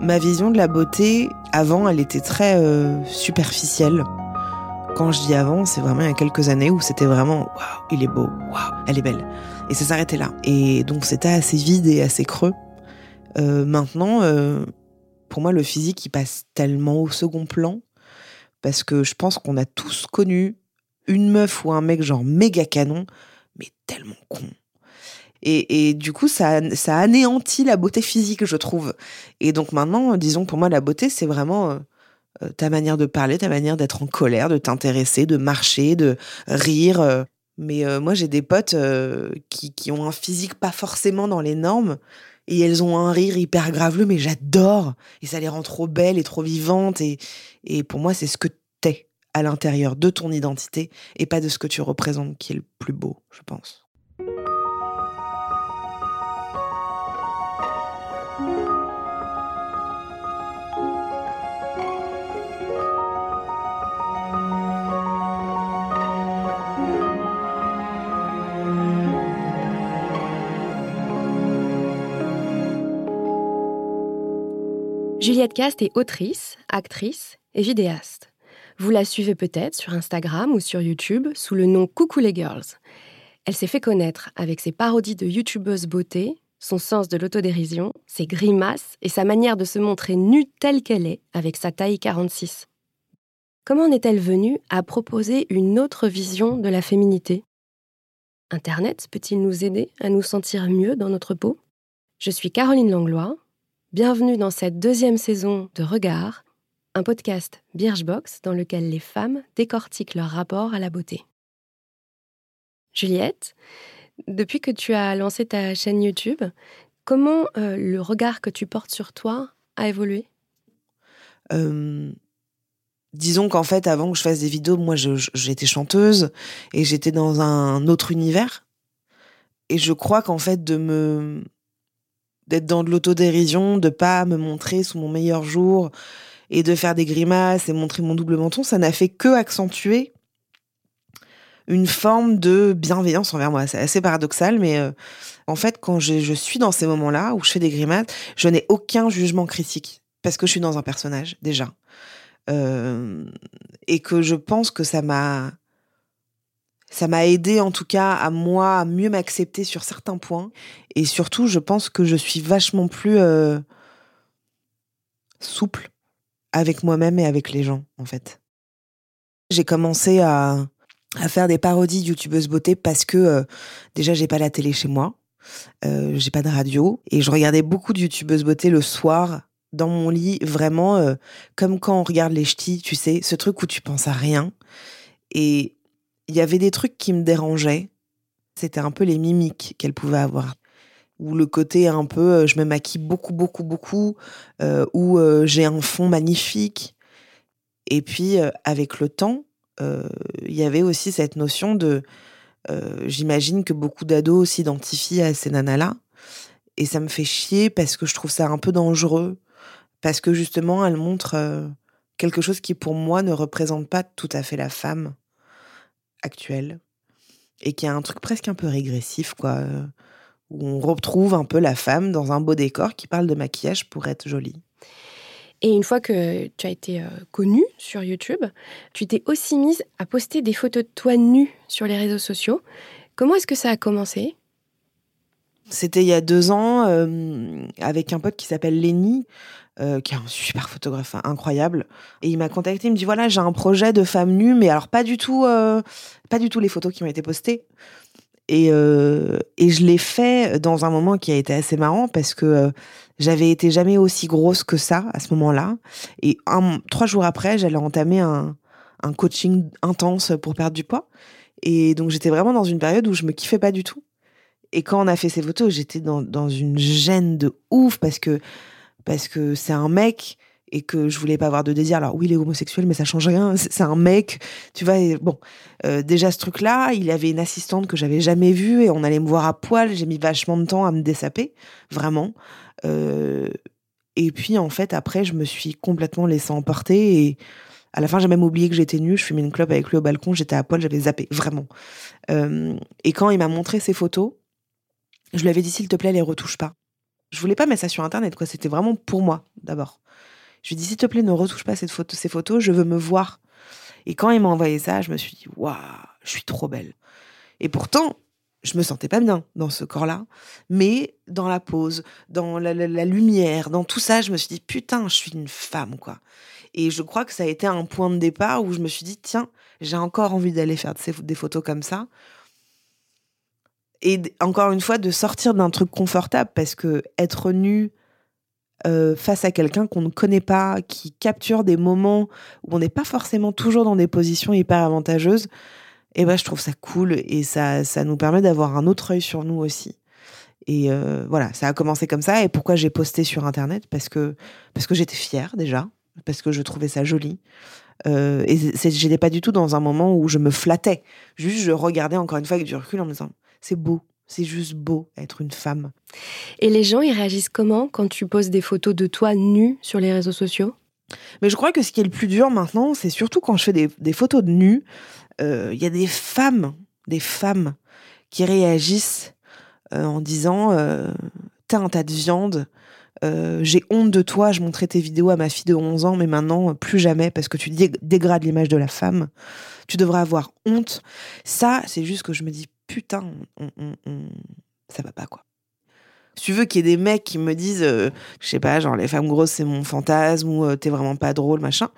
Ma vision de la beauté, avant, elle était très euh, superficielle. Quand je dis avant, c'est vraiment il y a quelques années où c'était vraiment waouh, il est beau, waouh, elle est belle. Et ça s'arrêtait là. Et donc c'était assez vide et assez creux. Euh, maintenant, euh, pour moi, le physique, il passe tellement au second plan parce que je pense qu'on a tous connu une meuf ou un mec genre méga canon, mais tellement con. Et, du coup, ça, anéantit la beauté physique, je trouve. Et donc maintenant, disons pour moi, la beauté, c'est vraiment euh, euh, ta manière de parler, ta manière d'être en colère, de t'intéresser, de marcher, de rire. euh. Mais euh, moi, j'ai des potes euh, qui, qui ont un physique pas forcément dans les normes. Et elles ont un rire hyper graveleux, mais j'adore. Et ça les rend trop belles et trop vivantes. Et, et pour moi, c'est ce que t'es à l'intérieur de ton identité et pas de ce que tu représentes qui est le plus beau, je pense. Juliette Cast est autrice, actrice et vidéaste. Vous la suivez peut-être sur Instagram ou sur YouTube sous le nom Coucou les Girls. Elle s'est fait connaître avec ses parodies de youtubeuses beauté, son sens de l'autodérision, ses grimaces et sa manière de se montrer nue telle qu'elle est avec sa taille 46. Comment en est-elle venue à proposer une autre vision de la féminité? Internet peut-il nous aider à nous sentir mieux dans notre peau? Je suis Caroline Langlois. Bienvenue dans cette deuxième saison de Regard, un podcast Birchbox dans lequel les femmes décortiquent leur rapport à la beauté. Juliette, depuis que tu as lancé ta chaîne YouTube, comment euh, le regard que tu portes sur toi a évolué? Euh, disons qu'en fait, avant que je fasse des vidéos, moi, j'étais chanteuse et j'étais dans un autre univers. Et je crois qu'en fait, de me d'être dans de l'autodérision, de pas me montrer sous mon meilleur jour et de faire des grimaces et montrer mon double menton, ça n'a fait que accentuer une forme de bienveillance envers moi. C'est assez paradoxal, mais euh, en fait, quand je, suis dans ces moments-là où je fais des grimaces, je n'ai aucun jugement critique parce que je suis dans un personnage déjà. Euh, et que je pense que ça m'a ça m'a aidé en tout cas à moi à mieux m'accepter sur certains points et surtout je pense que je suis vachement plus euh, souple avec moi-même et avec les gens en fait. J'ai commencé à, à faire des parodies youtubeuses beauté parce que euh, déjà j'ai pas la télé chez moi, euh, j'ai pas de radio et je regardais beaucoup de youtubeuses beauté le soir dans mon lit vraiment euh, comme quand on regarde les ch'tis, tu sais, ce truc où tu penses à rien et il y avait des trucs qui me dérangeaient. C'était un peu les mimiques qu'elle pouvait avoir. Ou le côté un peu, euh, je me maquille beaucoup, beaucoup, beaucoup, euh, ou euh, j'ai un fond magnifique. Et puis, avec le temps, il y avait aussi cette notion de, j'imagine que beaucoup d'ados s'identifient à ces nanas-là. Et ça me fait chier parce que je trouve ça un peu dangereux. Parce que justement, elles montrent euh, quelque chose qui, pour moi, ne représente pas tout à fait la femme actuelle et qui a un truc presque un peu régressif, quoi, euh, où on retrouve un peu la femme dans un beau décor qui parle de maquillage pour être jolie. Et une fois que tu as été euh, connue sur YouTube, tu t'es aussi mise à poster des photos de toi nue sur les réseaux sociaux. Comment est-ce que ça a commencé? C'était il y a deux ans euh, avec un pote qui s'appelle Lenny, euh, qui est un super photographe hein, incroyable. Et il m'a contacté, il me dit voilà j'ai un projet de femme nue, mais alors pas du tout, euh, pas du tout les photos qui ont été postées. Et, euh, et je l'ai fait dans un moment qui a été assez marrant parce que j'avais été jamais aussi grosse que ça à ce moment-là. Et trois jours après, j'allais entamer un, un coaching intense pour perdre du poids. Et donc j'étais vraiment dans une période où je me kiffais pas du tout. Et quand on a fait ces photos, j'étais dans, dans une gêne de ouf parce que parce que c'est un mec et que je voulais pas avoir de désir. Alors oui, il est homosexuel, mais ça change rien. C'est un mec, tu vois. bon, euh, déjà ce truc-là, il avait une assistante que j'avais jamais vue et on allait me voir à poil. J'ai mis vachement de temps à me dessaper, vraiment. Euh, et puis en fait, après, je me suis complètement laissée emporter et à la fin, j'ai même oublié que j'étais nue. Je fumais une clope avec lui au balcon. J'étais à poil, j'avais zappé, vraiment. Euh, et quand il m'a montré ces photos, je lui avais dit s'il te plaît, les retouche pas. Je voulais pas mettre ça sur Internet, quoi. C'était vraiment pour moi, d'abord. Je lui ai dit, s'il te plaît, ne retouche pas ces photos, je veux me voir. Et quand il m'a envoyé ça, je me suis dit, waouh, je suis trop belle. Et pourtant, je me sentais pas bien dans ce corps-là, mais dans la pose, dans la, lumière, dans tout ça, je me suis dit putain, je suis une femme quoi. Et je crois que ça a été un point de départ où je me suis dit tiens, j'ai encore envie d'aller faire des photos comme ça. Et encore une fois, de sortir d'un truc confortable parce que être nu euh, face à quelqu'un qu'on ne connaît pas, qui capture des moments où on n'est pas forcément toujours dans des positions hyper avantageuses, et ben je trouve ça cool et ça, ça nous permet d'avoir un autre œil sur nous aussi. Et euh, voilà, ça a commencé comme ça. Et pourquoi j'ai posté sur Internet? Parce que, parce que j'étais fière déjà, parce que je trouvais ça joli. Euh, et j'étais pas du tout dans un moment où je me flattais. Juste, je regardais encore une fois avec du recul en me disant, c'est beau, c'est juste beau être une femme. Et les gens, ils réagissent comment quand tu poses des photos de toi nue sur les réseaux sociaux? Mais je crois que ce qui est le plus dur maintenant, c'est surtout quand je fais des, des photos de il euh, y a des femmes, des femmes qui réagissent euh, en disant euh, T'as un tas de viande, j'ai honte de toi, je montrais tes vidéos à ma fille de 11 ans, mais maintenant, plus jamais, parce que tu dégrades l'image de la femme. Tu devrais avoir honte. Ça, c'est juste que je me dis Putain, ça va pas, quoi. Si tu veux qu'il y ait des mecs qui me disent, je sais pas, genre les femmes grosses c'est mon fantasme ou t'es vraiment pas drôle, machin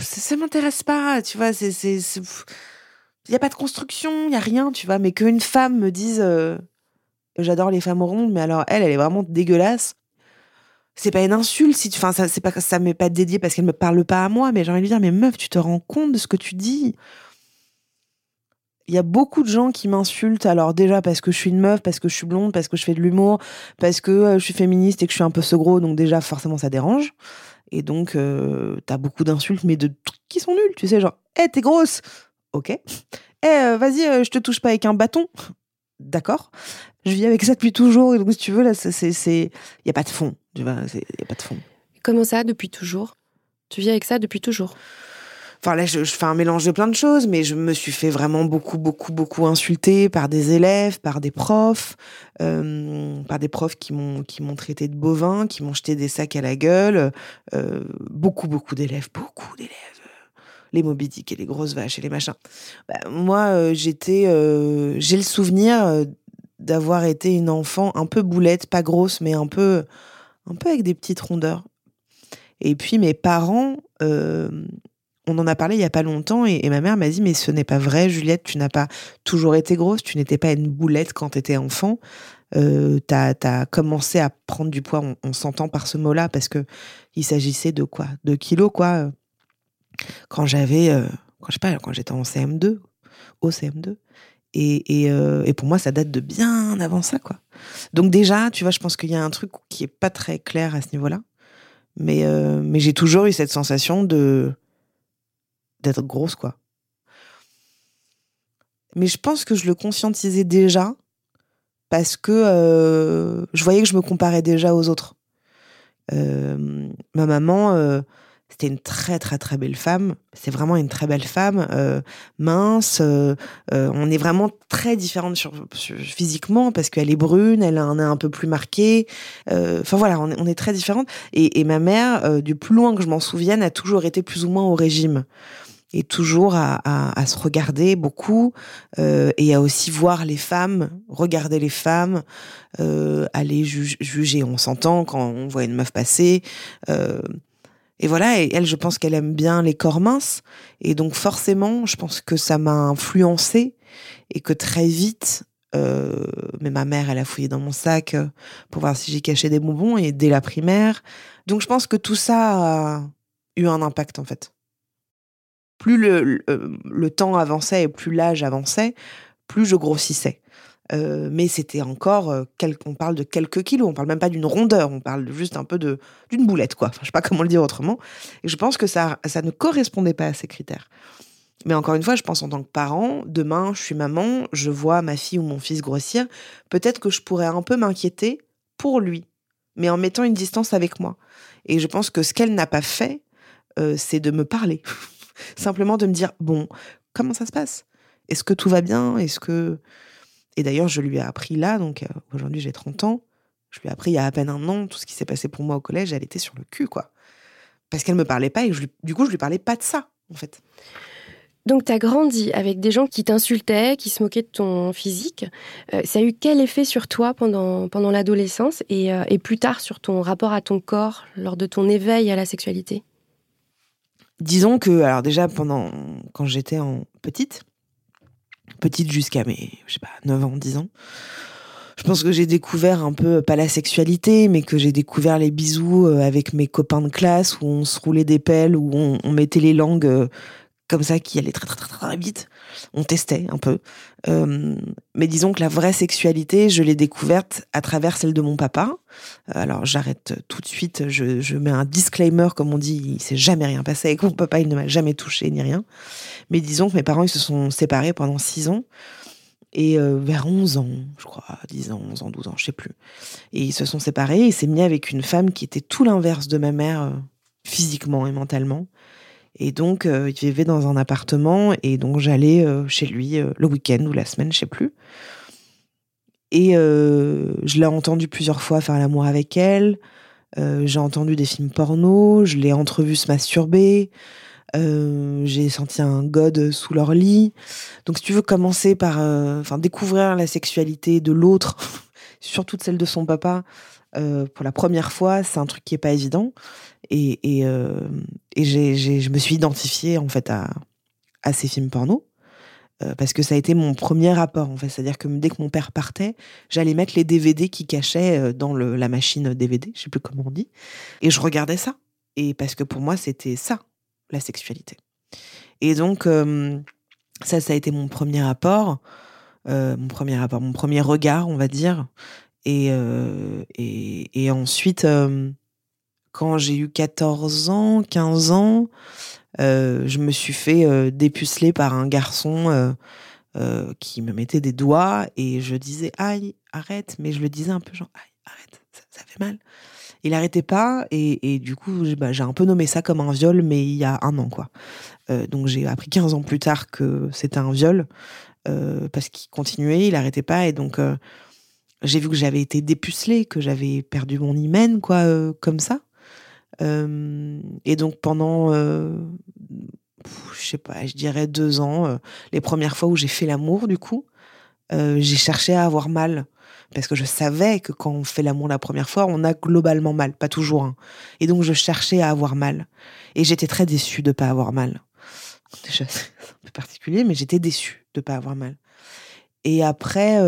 ça m'intéresse pas, tu vois, il y a pas de construction, il y a rien, tu vois, mais qu'une femme me dise euh, j'adore les femmes rondes, mais alors elle, elle est vraiment dégueulasse. C'est pas une insulte si tu ça c'est pas ça m'est pas dédié parce qu'elle me parle pas à moi, mais j'ai envie de dire mais meuf, tu te rends compte de ce que tu dis? Il y a beaucoup de gens qui m'insultent, alors déjà parce que je suis une meuf, parce que je suis blonde, parce que je fais de l'humour, parce que euh, je suis féministe et que je suis un peu ce gros, donc déjà forcément ça dérange. Et donc, euh, t'as beaucoup d'insultes, mais de trucs qui sont nuls. Tu sais, genre, hé, hey, t'es grosse. Ok. Hé, euh, vas-y, euh, je te touche pas avec un bâton. D'accord. Je vis avec ça depuis toujours. Et donc, si tu veux, là, c'est. Il n'y a pas de fond. Tu vois, il n'y a pas de fond. Comment ça, depuis toujours? Tu vis avec ça depuis toujours? Enfin là, je, fais un mélange de plein de choses, mais je me suis fait vraiment beaucoup, beaucoup, beaucoup insulter par des élèves, par des profs, euh, par des profs qui m'ont qui m'ont traité de bovin, qui m'ont jeté des sacs à la gueule. Euh, beaucoup, beaucoup d'élèves, beaucoup d'élèves. Les Moby et les grosses vaches et les machins. Bah, moi, euh, j'ai le souvenir d'avoir été une enfant un peu boulette, pas grosse, mais un peu, un peu avec des petites rondeurs. Et puis mes parents on en a parlé il y a pas longtemps et, ma mère m'a dit mais ce n'est pas vrai Juliette, tu n'as pas toujours été grosse, tu n'étais pas une boulette quand tu étais enfant. Euh, tu as, commencé à prendre du poids, on, s'entend par ce mot-là parce que il s'agissait de quoi? De kilos quoi. Quand j'avais euh, quand je sais pas quand j'étais en CM2, au CM2 et, euh, et, pour moi ça date de bien avant ça quoi. Donc déjà, tu vois, je pense qu'il y a un truc qui est pas très clair à ce niveau-là. Mais euh, mais j'ai toujours eu cette sensation de d'être grosse, quoi. Mais je pense que je le conscientisais déjà parce que euh, je voyais que je me comparais déjà aux autres. Euh, ma maman, euh, c'était une très très très belle femme. C'est vraiment une très belle femme, mince. on est vraiment très différentes sur, physiquement parce qu'elle est brune, elle a un nez un peu plus marqué. Enfin voilà, on est, très différentes. Et ma mère, du plus loin que je m'en souvienne, a toujours été plus ou moins au régime et toujours à, à, se regarder beaucoup euh, et à aussi voir les femmes, regarder les femmes, euh, aller juger. On s'entend quand on voit une meuf passer. Euh, et voilà, et elle, je pense qu'elle aime bien les corps minces. Et donc forcément, je pense que ça m'a influencé et que très vite, euh, mais ma mère, elle a fouillé dans mon sac euh, pour voir si j'ai caché des bonbons et dès la primaire. Donc je pense que tout ça a eu un impact en fait plus le, temps avançait et plus l'âge avançait, plus je grossissais. Euh, mais c'était encore, euh, on parle de quelques kilos, on parle même pas d'une rondeur, on parle juste un peu de d'une boulette, quoi. Enfin, je sais pas comment le dire autrement. Et je pense que ça, ça ne correspondait pas à ces critères. Mais encore une fois, je pense en tant que parent, demain, je suis maman, je vois ma fille ou mon fils grossir, peut-être que je pourrais un peu m'inquiéter pour lui, mais en mettant une distance avec moi. Et je pense que ce qu'elle n'a pas fait, euh, c'est de me parler. Simplement de me dire, bon, comment ça se passe? Est-ce que tout va bien? Est-ce que... Et d'ailleurs, je lui ai appris là, donc euh, aujourd'hui j'ai 30 ans, Je lui ai appris il y a à peine un an tout ce qui s'est passé pour moi au collège. Elle était sur le cul, quoi. Parce qu'elle me parlait pas et du coup, je lui parlais pas de ça, en fait. Donc, tu as grandi avec des gens qui t'insultaient, qui se moquaient de ton physique. Euh, ça a eu quel effet sur toi pendant, pendant l'adolescence et, euh, et, plus tard sur ton rapport à ton corps lors de ton éveil à la sexualité? Disons que, alors déjà, pendant, quand j'étais en petite, petite jusqu'à mes, je sais pas, 9 ans, 10 ans, je pense que j'ai découvert un peu, pas la sexualité, mais que j'ai découvert les bisous euh, avec mes copains de classe où on se roulait des pelles, où on, on mettait les langues comme ça qui allait très très très très vite. On testait un peu. Euh, mais disons que la vraie sexualité, je l'ai découverte à travers celle de mon papa. Euh, alors j'arrête tout de suite, je, mets un disclaimer, comme on dit, il s'est jamais rien passé avec mon papa, il ne m'a jamais touché ni rien. Mais disons que mes parents, ils se sont séparés pendant 6 ans. Et euh, vers 11 ans, je crois, 10 ans, 11 ans, 12 ans, je sais plus. Et ils se sont séparés et s'est mis avec une femme qui était tout l'inverse de ma mère, physiquement et mentalement. Et donc, euh, il vivait dans un appartement et donc j'allais euh, chez lui euh, le week-end ou la semaine, je sais plus. Et je l'ai entendu plusieurs fois faire l'amour avec elle. j'ai entendu des films porno, je l'ai entrevu se masturber. j'ai senti un god sous leur lit. Donc, si tu veux commencer par, enfin, découvrir la sexualité de l'autre, surtout celle de son papa, pour la première fois, c'est un truc qui est pas évident. Et, et je me suis identifiée en fait à, à ces films porno. Euh, parce que ça a été mon premier rapport en fait, c'est-à-dire que dès que mon père partait, j'allais mettre les DVD qui cachaient euh, dans le, la machine DVD, je sais plus comment on dit, et je regardais ça. Et parce que pour moi, c'était ça, la sexualité. Et donc, ça, ça a été mon premier rapport, mon premier rapport, mon premier regard, on va dire. Et, et ensuite, quand j'ai eu 14 ans, 15 ans, euh, je me suis fait euh, dépuceler par un garçon euh, qui me mettait des doigts et je disais aïe, arrête, mais je le disais un peu genre aïe, arrête, ça, fait mal. Il n'arrêtait pas et, du coup bah, j'ai un peu nommé ça comme un viol, mais il y a un an quoi. donc j'ai appris 15 ans plus tard que c'était un viol parce qu'il continuait, il n'arrêtait pas et donc j'ai vu que j'avais été dépucelée, que j'avais perdu mon hymen quoi, comme ça. Et donc pendant, je sais pas, je dirais deux ans, les premières fois où j'ai fait l'amour, du coup, j'ai cherché à avoir mal parce que je savais que quand on fait l'amour la première fois, on a globalement mal, pas toujours. Hein. Et donc je cherchais à avoir mal. Et j'étais très déçue de pas avoir mal. Déjà, c'est un peu particulier, mais j'étais déçue de pas avoir mal. Et après,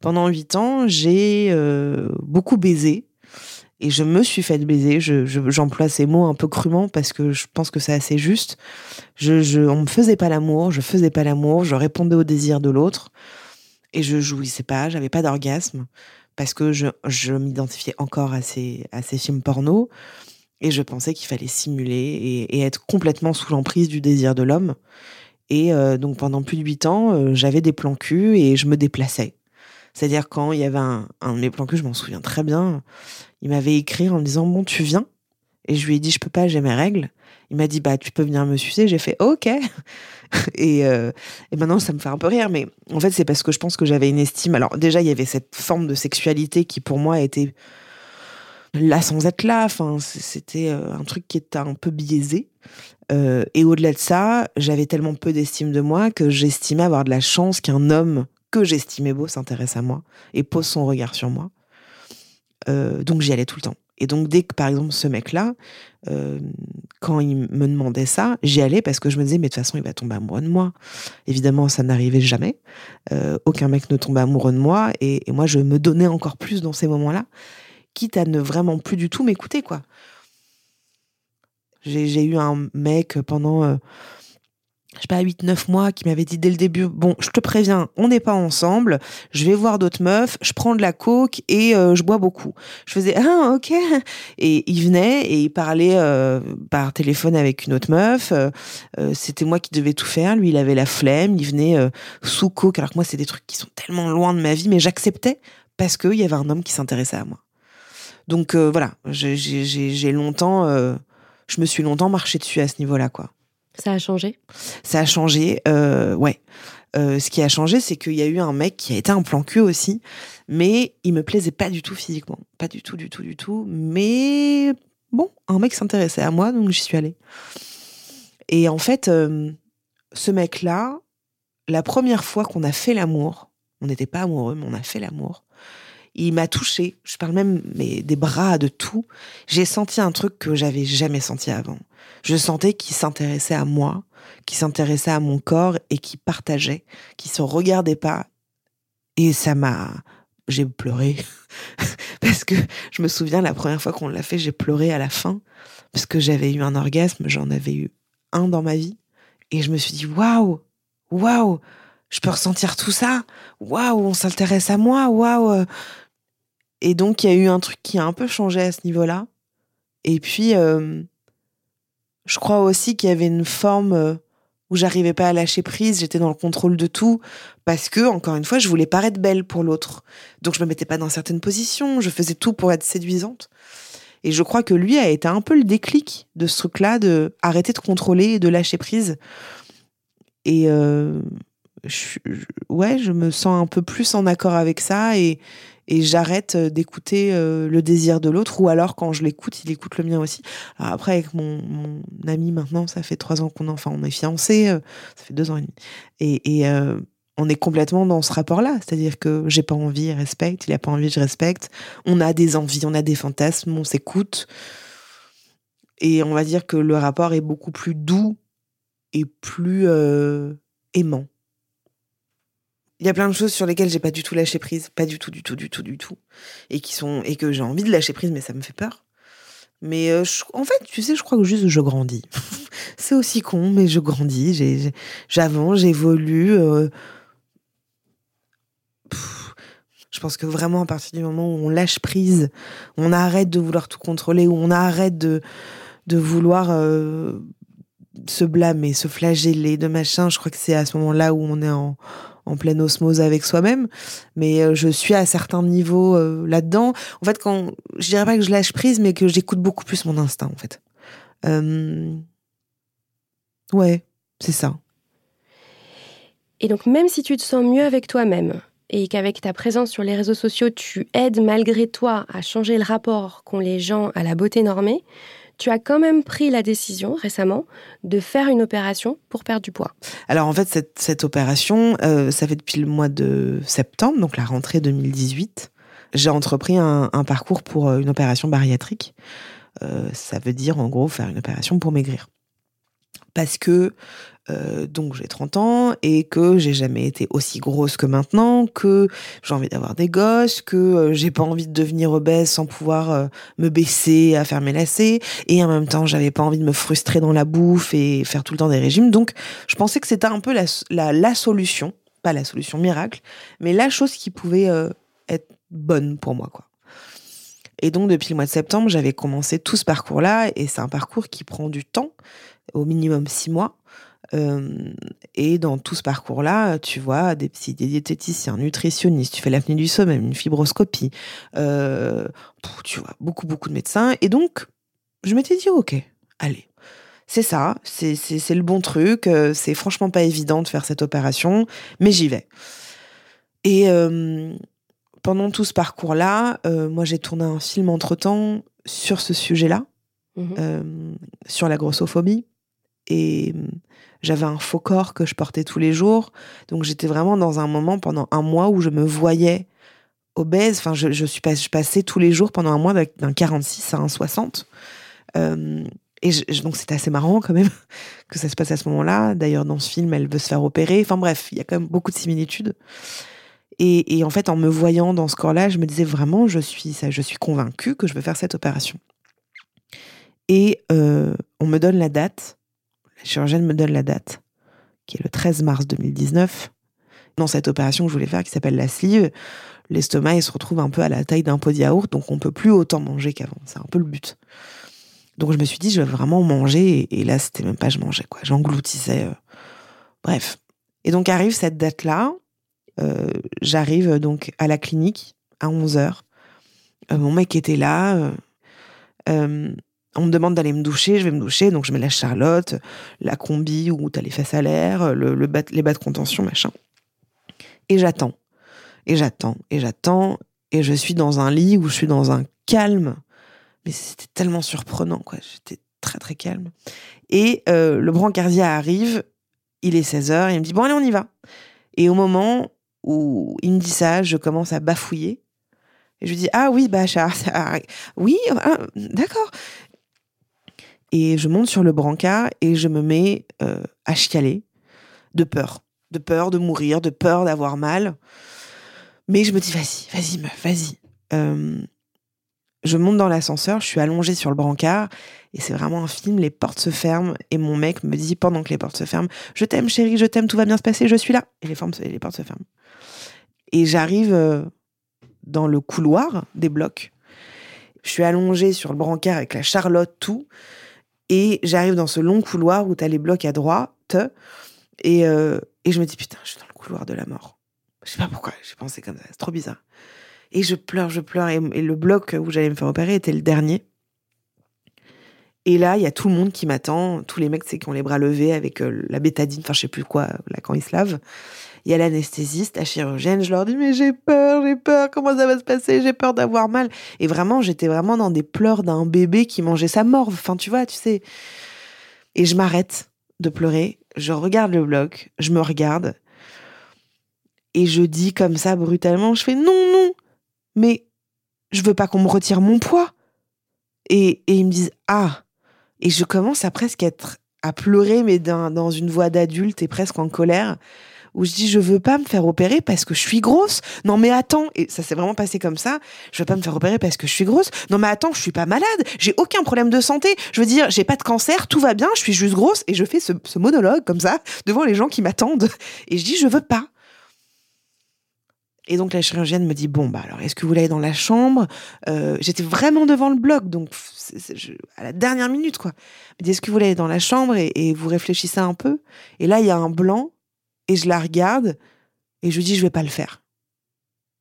pendant huit ans, j'ai beaucoup baisé. Et je me suis fait baiser. J'emploie ces mots un peu crûment parce que je pense que c'est assez juste. Je, je, on me faisait pas l'amour, je faisais pas l'amour, je répondais au désir de l'autre et je jouissais pas, j'avais pas d'orgasme parce que je, m'identifiais encore à ces, films porno et je pensais qu'il fallait simuler et, être complètement sous l'emprise du désir de l'homme. Et euh, donc pendant plus de huit ans, euh, j'avais des plans cul et je me déplaçais. C'est-à-dire quand il y avait un, de mes plans cul, je m'en souviens très bien, il m'avait écrit en me disant bon tu viens. Et je lui ai dit je peux pas j'ai mes règles. Il m'a dit bah tu peux venir me sucer. J'ai fait ok. Et, euh, et maintenant ça me fait un peu rire. Mais en fait c'est parce que je pense que j'avais une estime. Alors déjà il y avait cette forme de sexualité qui pour moi était là sans être là. Enfin c'était euh, un truc qui était un peu biaisé. Euh, et au-delà de ça j'avais tellement peu d'estime de moi que j'estimais avoir de la chance qu'un homme que j'estimais beau s'intéresse à moi et pose son regard sur moi euh, donc j'y allais tout le temps. Et donc dès que par exemple ce mec-là, euh, quand il me demandait ça, j'y allais parce que je me disais mais de toute façon il va tomber amoureux de moi. Évidemment ça n'arrivait jamais. Euh, aucun mec ne tombait amoureux de moi et, et, moi je me donnais encore plus dans ces moments-là, quitte à ne vraiment plus du tout m'écouter quoi. J'ai eu un mec pendant je sais pas, 8-9 mois, qui m'avait dit dès le début, bon, je te préviens, on n'est pas ensemble, je vais voir d'autres meufs, je prends de la coke et euh, je bois beaucoup. Je faisais, ah, ok. Et il venait et il parlait euh, par téléphone avec une autre meuf. Euh, c'était moi qui devais tout faire. Lui, il avait la flemme. Il venait sous coke, alors que moi, c'est des trucs qui sont tellement loin de ma vie, mais j'acceptais parce qu'il y avait un homme qui s'intéressait à moi. Donc voilà, j'ai longtemps, je me suis longtemps marché dessus à ce niveau-là, quoi. Ça a changé? Ça a changé, euh, ouais. Euh, ce qui a changé, c'est qu'il y a eu un mec qui a été un plan cul aussi, mais il me plaisait pas du tout physiquement, pas du tout, du tout, du tout. Mais bon, un mec s'intéressait à moi, donc j'y suis allée. Et en fait, euh, ce mec-là, la première fois qu'on a fait l'amour, on n'était pas amoureux, mais on a fait l'amour. Il m'a touché. Je parle même mais, des bras, de tout. J'ai senti un truc que j'avais jamais senti avant. Je sentais qu'il s'intéressait à moi, qu'il s'intéressait à mon corps et qu'il partageait, qu'il se regardait pas. Et ça m'a, j'ai pleuré parce que je me souviens la première fois qu'on l'a fait, j'ai pleuré à la fin parce que j'avais eu un orgasme, j'en avais eu un dans ma vie et je me suis dit waouh, waouh, je peux ressentir tout ça, waouh, on s'intéresse à moi, waouh. Et donc il y a eu un truc qui a un peu changé à ce niveau-là. Et puis euh, je crois aussi qu'il y avait une forme euh, où j'arrivais pas à lâcher prise, j'étais dans le contrôle de tout parce que encore une fois, je voulais paraître belle pour l'autre. Donc je me mettais pas dans certaines positions, je faisais tout pour être séduisante. Et je crois que lui a été un peu le déclic de ce truc-là de arrêter de contrôler et de lâcher prise. Et euh, je, je me sens un peu plus en accord avec ça et, et j'arrête euh, d'écouter euh, le désir de l'autre ou alors quand je l'écoute il écoute le mien aussi. Alors après avec mon, mon ami maintenant ça fait trois ans qu'on enfin on est fiancés euh, ça fait deux ans et demi. Et, et on est complètement dans ce rapport là c'est à dire que j'ai pas envie il respecte il a pas envie je respecte. On a des envies on a des fantasmes on s'écoute. Et on va dire que le rapport est beaucoup plus doux et plus aimant il y a plein de choses sur lesquelles j'ai pas du tout lâché prise, pas du tout, du tout, du tout, du tout, et qui sont et que j'ai envie de lâcher prise, mais ça me fait peur. Mais euh, en fait, tu sais, je crois que juste je grandis. c'est aussi con, mais je grandis, j'avance, j'évolue. Euh... Je pense que vraiment, à partir du moment où on lâche prise, on arrête de vouloir tout contrôler, où on arrête de, de vouloir euh, se blâmer, se flageller, de machin, je crois que c'est à ce moment-là où on est en, en pleine osmose avec soi-même, mais euh, je suis à certains niveaux euh, là-dedans. En fait, quand je dirais pas que je lâche prise, mais que j'écoute beaucoup plus mon instinct, en fait. Euh... Ouais, c'est ça. Et donc, même si tu te sens mieux avec toi-même et qu'avec ta présence sur les réseaux sociaux, tu aides malgré toi à changer le rapport qu'ont les gens à la beauté normée, tu as quand même pris la décision récemment de faire une opération pour perdre du poids. Alors en fait, cette, opération, euh, ça fait depuis le mois de septembre, donc la rentrée 2018. J'ai entrepris un, un, parcours pour euh, une opération bariatrique. Euh, ça veut dire en gros faire une opération pour maigrir. Parce que euh, donc j'ai 30 ans et que j'ai jamais été aussi grosse que maintenant, que j'ai envie d'avoir des gosses, que euh, j'ai pas envie de devenir obèse sans pouvoir euh, me baisser à faire mes lacets et en même temps j'avais pas envie de me frustrer dans la bouffe et faire tout le temps des régimes. Donc je pensais que c'était un peu la, la, solution, pas la solution miracle, mais la chose qui pouvait être bonne pour moi quoi. Et donc depuis le mois de septembre, j'avais commencé tout ce parcours-là et c'est un parcours qui prend du temps, au minimum six mois. Euh, et dans tout ce parcours-là, tu vois des psy, des diététiciens, nutritionnistes, tu fais l'apnée du sommeil, une fibroscopie, euh, tu vois, beaucoup, beaucoup de médecins. Et donc, je m'étais dit, ok, allez, c'est ça, c'est, le bon truc, euh, c'est franchement pas évident de faire cette opération, mais j'y vais. Et euh, pendant tout ce parcours-là, euh, moi j'ai tourné un film entre-temps sur ce sujet-là, mmh. sur la grossophobie. Et j'avais un faux corps que je portais tous les jours. Donc j'étais vraiment dans un moment pendant un mois où je me voyais obèse. Enfin, je, suis pas, passais tous les jours pendant un mois d'un 46 à un 60. Euh, et donc c'était assez marrant quand même que ça se passe à ce moment-là. D'ailleurs, dans ce film, elle veut se faire opérer. Enfin bref, il y a quand même beaucoup de similitudes. Et, et en fait, en me voyant dans ce corps-là, je me disais vraiment, je suis, je suis convaincue que je veux faire cette opération. Et euh, on me donne la date la chirurgienne me donne la date, qui est le 13 mars 2019. Dans cette opération que je voulais faire, qui s'appelle la sleeve, l'estomac, se retrouve un peu à la taille d'un pot de yaourt, donc on peut plus autant manger qu'avant. C'est un peu le but. Donc je me suis dit, je vais vraiment manger, et, là, c'était même pas je mangeais, quoi. J'engloutissais. Euh... Bref. Et donc arrive cette date-là, euh, j'arrive donc à la clinique à 11h. Euh, mon mec était là. On me demande d'aller me doucher, je vais me doucher, donc je mets la charlotte, la combi où t'as les fesses à l'air, le, les bas de contention, machin. Et j'attends. Et j'attends. Et j'attends. Et je suis dans un lit où je suis dans un calme. Mais c'était tellement surprenant, quoi. J'étais très, très calme. Et euh, le brancardier arrive. Il est 16h. Il me dit Bon, allez, on y va. Et au moment où il me dit ça, je commence à bafouiller. Et je lui dis Ah oui, bah, ça, oui, ah, d'accord. Et je monte sur le brancard et je me mets euh, à chialer de peur. De peur de mourir, de peur d'avoir mal. Mais je me dis, vas-y, vas-y, meuf, vas-y. Euh, je monte dans l'ascenseur, je suis allongée sur le brancard, et c'est vraiment un film, les portes se ferment, et mon mec me dit, pendant que les portes se ferment, je t'aime chérie, je t'aime, tout va bien se passer, je suis là. Et les, portes se ferment. Et j'arrive euh, dans le couloir des blocs. Je suis allongée sur le brancard avec la Charlotte, tout. Et j'arrive dans ce long couloir où tu as les blocs à droite. Et, euh, et je me dis, putain, je suis dans le couloir de la mort. Je sais pas pourquoi, j'ai pensé comme ça, c'est trop bizarre. Et je pleure, je pleure. Et, le bloc où j'allais me faire opérer était le dernier. Et là, il y a tout le monde qui m'attend, tous les mecs, c'est qui ont les bras levés avec euh, la bétadine, enfin je sais plus quoi, là quand ils se lavent. Il y a l'anesthésiste, la chirurgienne, je leur dis mais j'ai peur, j'ai peur, comment ça va se passer, j'ai peur d'avoir mal. Et vraiment, j'étais vraiment dans des pleurs d'un bébé qui mangeait sa morve, enfin tu vois, tu sais. Et je m'arrête de pleurer, je regarde le bloc, je me regarde, et je dis comme ça brutalement, je fais non, non, mais je veux pas qu'on me retire mon poids. Et, et ils me disent ah. Et je commence à presque être à pleurer, mais dans une voix d'adulte et presque en colère où je dis je veux pas me faire opérer parce que je suis grosse. Non mais attends, et ça s'est vraiment passé comme ça. Je veux pas me faire opérer parce que je suis grosse. Non mais attends, je suis pas malade, j'ai aucun problème de santé. Je veux dire, j'ai pas de cancer, tout va bien, je suis juste grosse et je fais ce, monologue comme ça devant les gens qui m'attendent et je dis je veux pas. Et donc la chirurgienne me dit bon bah alors est-ce que vous aller dans la chambre? Euh, J'étais vraiment devant le bloc donc à la dernière minute quoi. Elle me dit est-ce que vous aller dans la chambre? Et vous réfléchissez un peu Et là il y a un blanc et je la regarde et je dis je vais pas le faire.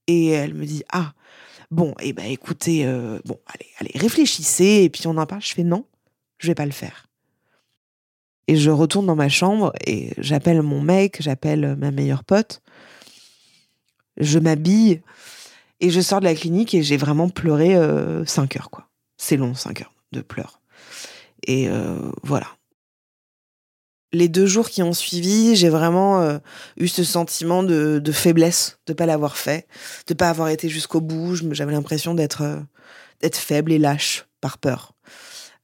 Et elle me dit ah bon et eh ben écoutez euh, bon allez allez réfléchissez et puis on en parle. Je fais non je vais pas le faire. Et je retourne dans ma chambre et j'appelle mon mec, j'appelle ma meilleure pote. Je m'habille et je sors de la clinique et j'ai vraiment pleuré 5 euh, heures quoi. C'est long 5 heures de pleurs. Et euh, voilà les deux jours qui ont suivi, j'ai vraiment euh, eu ce sentiment de, faiblesse, de pas l'avoir fait, de pas avoir été jusqu'au bout. J'avais l'impression d'être euh, d'être faible et lâche par peur.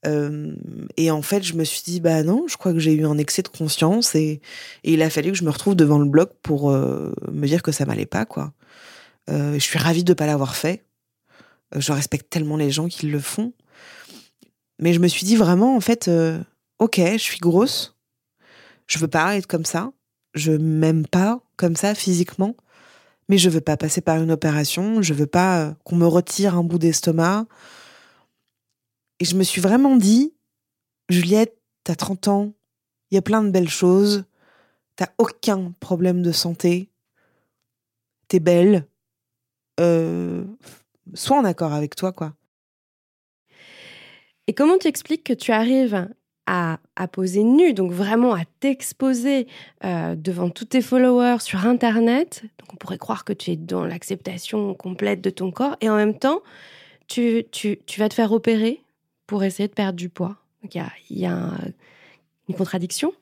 Euh, et en fait, je me suis dit, bah non, je crois que j'ai eu un excès de conscience et, il a fallu que je me retrouve devant le bloc pour me dire que ça m'allait pas, quoi. je suis ravie de pas l'avoir fait. Je respecte tellement les gens qui le font. Mais je me suis dit vraiment, en fait, ok, je suis grosse, je veux pas être comme ça. Je m'aime pas comme ça physiquement. Mais je veux pas passer par une opération. Je veux pas euh, qu'on me retire un bout d'estomac. Et je me suis vraiment dit, Juliette, t'as 30 ans. Il y a plein de belles choses. T'as aucun problème de santé. T'es belle. Euh, sois en accord avec toi, quoi. Et comment tu expliques que tu arrives à, poser nu, donc vraiment à t'exposer euh, devant tous tes followers sur Internet. Donc on pourrait croire que tu es dans l'acceptation complète de ton corps et en même temps, tu, tu, vas te faire opérer pour essayer de perdre du poids. Donc il y a, y a une contradiction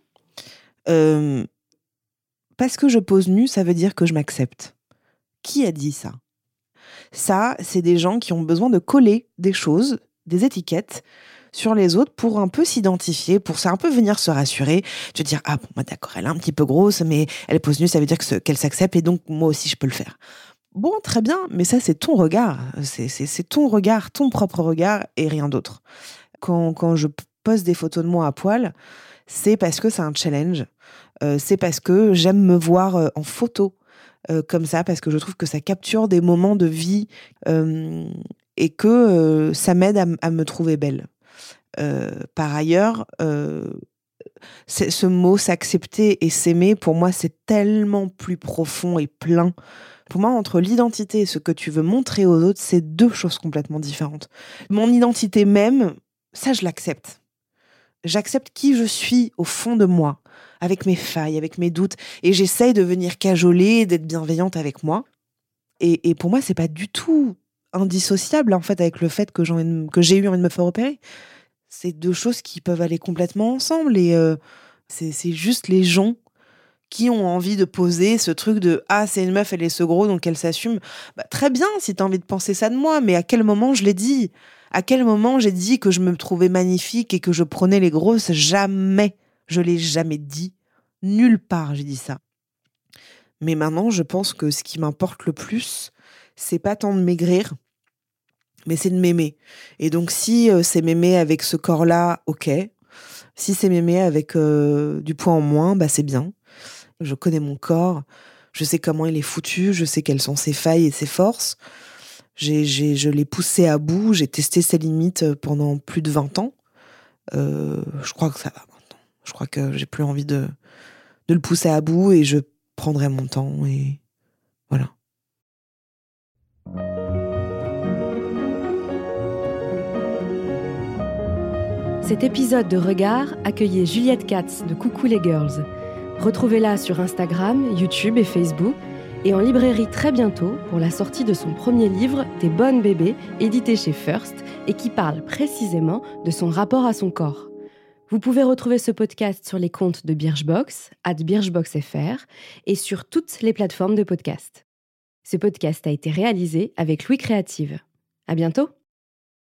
euh, Parce que je pose nu, ça veut dire que je m'accepte. Qui a dit ça? Ça, c'est des gens qui ont besoin de coller des choses, des étiquettes sur les autres pour un peu s'identifier, pour ça un peu venir se rassurer, te dire ah bon bah d'accord elle est un petit peu grosse mais elle pose nue ça veut dire qu'elle s'accepte et donc moi aussi je peux le faire. Bon très bien mais ça c'est ton regard, c'est ton regard, ton propre regard et rien d'autre. Quand, quand je poste des photos de moi à poil, c'est parce que c'est un challenge, euh, c'est parce que j'aime me voir euh, en photo. Euh, comme ça parce que je trouve que ça capture des moments de vie et que ça m'aide à, me trouver belle. Euh, par ailleurs, euh, ce mot s'accepter et s'aimer, pour moi, c'est tellement plus profond et plein. Pour moi, entre l'identité et ce que tu veux montrer aux autres, c'est deux choses complètement différentes. Mon identité même, ça, je l'accepte. J'accepte qui je suis au fond de moi, avec mes failles, avec mes doutes, et j'essaye de venir cajoler, d'être bienveillante avec moi. Et, pour moi, c'est pas du tout indissociable en fait avec le fait que j'ai eu envie de me faire opérer. C'est deux choses qui peuvent aller complètement ensemble et euh, c'est juste les gens qui ont envie de poser ce truc de ah c'est une meuf elle est ce gros donc elle s'assume bah, très bien si tu as envie de penser ça de moi mais à quel moment je l'ai dit? À quel moment j'ai dit que je me trouvais magnifique et que je prenais les grosses? Jamais. Je l'ai jamais dit. Nulle part j'ai dit ça. Mais maintenant, je pense que ce qui m'importe le plus, c'est pas tant de maigrir, mais c'est de m'aimer. Et donc, si euh, c'est m'aimer avec ce corps-là, ok. Si c'est m'aimer avec euh, du poids en moins, bah c'est bien. Je connais mon corps, je sais comment il est foutu, je sais quelles sont ses failles et ses forces. J'ai, j'ai, je l'ai poussé à bout, j'ai testé ses limites euh, pendant plus de 20 ans. Je crois que ça va maintenant. Je crois que j'ai plus envie de, de le pousser à bout et je prendrai mon temps et Cet épisode de Regard accueillait Juliette Katz de Coucou les Girls. Retrouvez-la sur Instagram, YouTube et Facebook et en librairie très bientôt pour la sortie de son premier livre Des bonnes bébés, édité chez First et qui parle précisément de son rapport à son corps. Vous pouvez retrouver ce podcast sur les comptes de Birchbox, at birchboxfr, et sur toutes les plateformes de podcast. Ce podcast a été réalisé avec Louis Créative. À bientôt!